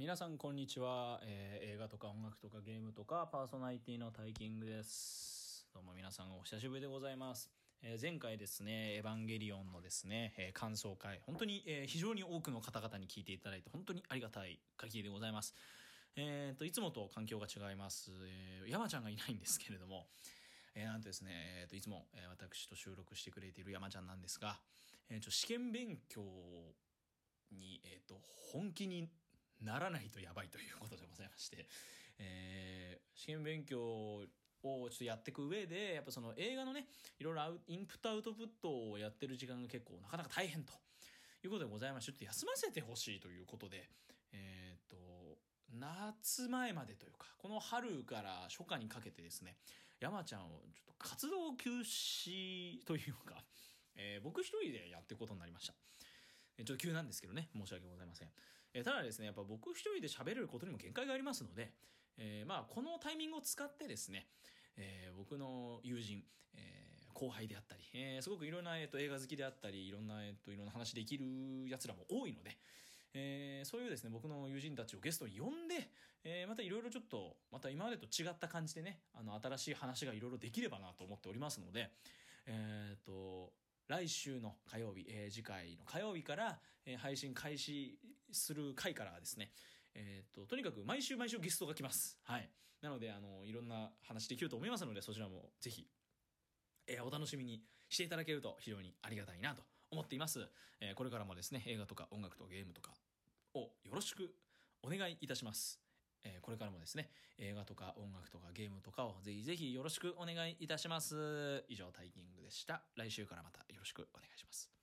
皆さんこんにちは、えー映画とか音楽とかゲームとかパーソナリティのタイキングです。どうも皆さんお久しぶりでございます、えー前回ですねエヴァンゲリオンのですね、えー感想会本当に、え非常に多くの方々に聞いていただいて本当にありがたい限りでございます。えー、といつもと環境が違います、えー山ちゃんがいないんですけれども。えーなんとですね、えーといつも、えー私と収録してくれている山ちゃんなんですが、えーちょ試験勉強に、えっ、と、本気にならないとやばいということでございまして、えー試験勉強をちょっとやっていく上で、やっぱその映画のね、いろいろインプットアウトプットをやってる時間が結構なかなか大変ということでございまして、ちょっと休ませてほしいということで、えっ、と、夏前までというか、この春から初夏にかけてですね、山ちゃんをちょっと活動休止というか、えー僕一人でやっていくことになりました。えちょっと急なんですけどね、申し訳ございません。えただですね、やっぱ僕一人で喋れることにも限界がありますので、えーまあ、このタイミングを使ってですね、えー僕の友人、えー後輩であったり、えーすごくいろんな、えーと映画好きであったり、いろんな、えーといろんな話できる奴らも多いので、えーそういうですね、僕の友人たちをゲストに呼んで、えーまたいろいろちょっと、また今までと違った感じでね、あの、新しい話がいろいろできればなと思っておりますので、えっ、と、来週の火曜日、えー次回の火曜日から、えー配信開始する回からですね、えっ、と、とにかく毎週毎週ゲストが来ます。はい。なので、あの、いろんな話できると思いますので、そちらもぜひ、えお楽しみにしていただけると非常にありがたいなと思っています。えこれからもですね、映画とか音楽とゲームとかをよろしくお願いいたします。えこれからもですね、映画とか音楽とかゲームとかをぜひぜひよろしくお願いいたします。以上、タイキングでした。来週からまたよろしくお願いします。